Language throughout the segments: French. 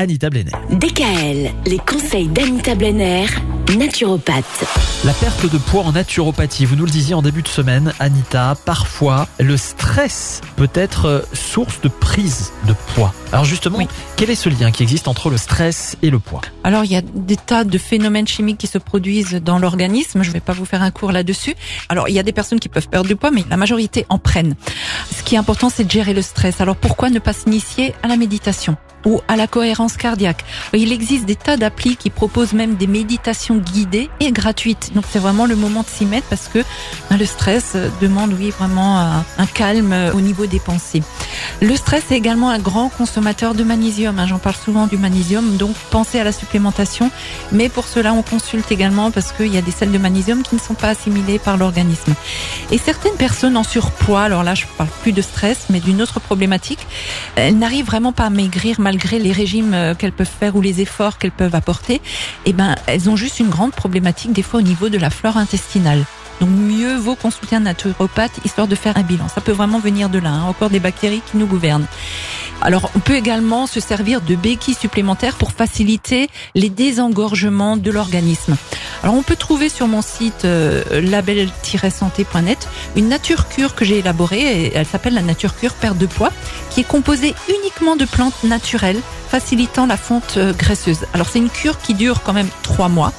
Anita Blenner. DKL, les conseils d'Anita Blenner, naturopathe. La perte de poids en naturopathie, vous nous le disiez en début de semaine, Anita, parfois le stress peut être euh, source de prise de poids. Alors justement, Oui. quel est ce lien qui existe entre le stress et le poids? Alors il y a des tas de phénomènes chimiques qui se produisent dans l'organisme. Je ne vais pas vous faire un cours là-dessus. Alors il y a des personnes qui peuvent perdre du poids, mais la majorité en prennent. Ce qui est important, c'est de gérer le stress. Alors pourquoi ne pas s'initier à la méditation? Ou à la cohérence cardiaque Il existe des tas d'applis qui proposent même des méditations guidées et gratuites. Donc c'est vraiment le moment de s'y mettre parce que ben, le stress euh, demande, oui, vraiment un, un calme euh, au niveau des pensées. Le stress est également un grand consommateur de magnésium. hein. J'en parle souvent du magnésium, donc pensez à la supplémentation. Mais pour cela, on consulte également parce qu'il y a des sels de magnésium qui ne sont pas assimilés par l'organisme. Et certaines personnes en surpoids, alors là, je parle plus de stress, mais d'une autre problématique, elles n'arrivent vraiment pas à maigrir malgré les régimes euh, qu'elles peuvent faire ou les efforts qu'elles peuvent apporter. Et ben, elles ont juste une grande problématique des fois au niveau de la flore intestinale. Donc mieux vaut consulter un naturopathe histoire de faire un bilan. Ça peut vraiment venir de là, hein, encore des bactéries qui nous gouvernent. Alors on peut également se servir de béquilles supplémentaires pour faciliter les désengorgements de l'organisme. Alors on peut trouver sur mon site euh, label-santé.net une nature cure que j'ai élaborée, et elle s'appelle la nature cure perte de poids, qui est composée uniquement de plantes naturelles facilitant la fonte euh, graisseuse. Alors c'est une cure qui dure quand même trois mois,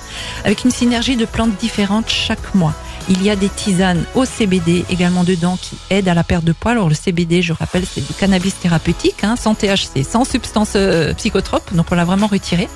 avec une synergie de plantes différentes chaque mois. Il y a des tisanes au CBD également dedans qui aident à la perte de poids. Alors le CBD, je rappelle, c'est du cannabis thérapeutique, hein, sans THC, sans substance euh, psychotrope, donc on l'a vraiment retiré.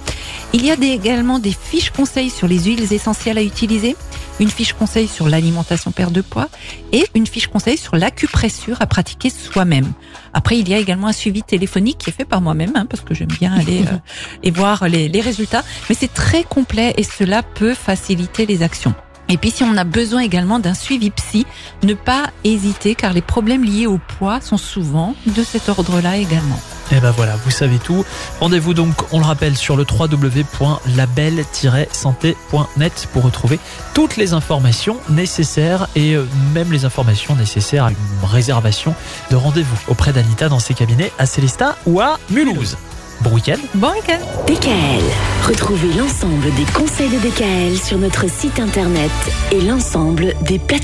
Il y a des- également des fiches conseils sur les huiles essentielles à utiliser, une fiche conseil sur l'alimentation perte de poids et une fiche conseil sur l'acupressure à pratiquer soi-même. Après, il y a également un suivi téléphonique qui est fait par moi-même, hein, parce que j'aime bien aller euh, et voir les, les résultats. Mais c'est très complet et cela peut faciliter les actions. Et puis si on a besoin également d'un suivi psy, ne pas hésiter car les problèmes liés au poids sont souvent de cet ordre-là également. Et ben voilà, vous savez tout. Rendez-vous donc, on le rappelle, sur le www.label-santé.net pour retrouver toutes les informations nécessaires et euh, même les informations nécessaires à une réservation de rendez-vous auprès d'Anita dans ses cabinets à Célestat ou à Mulhouse. Bon week-end Bon week-end DKL, retrouvez l'ensemble des conseils de DKL sur notre site internet et l'ensemble des plateformes.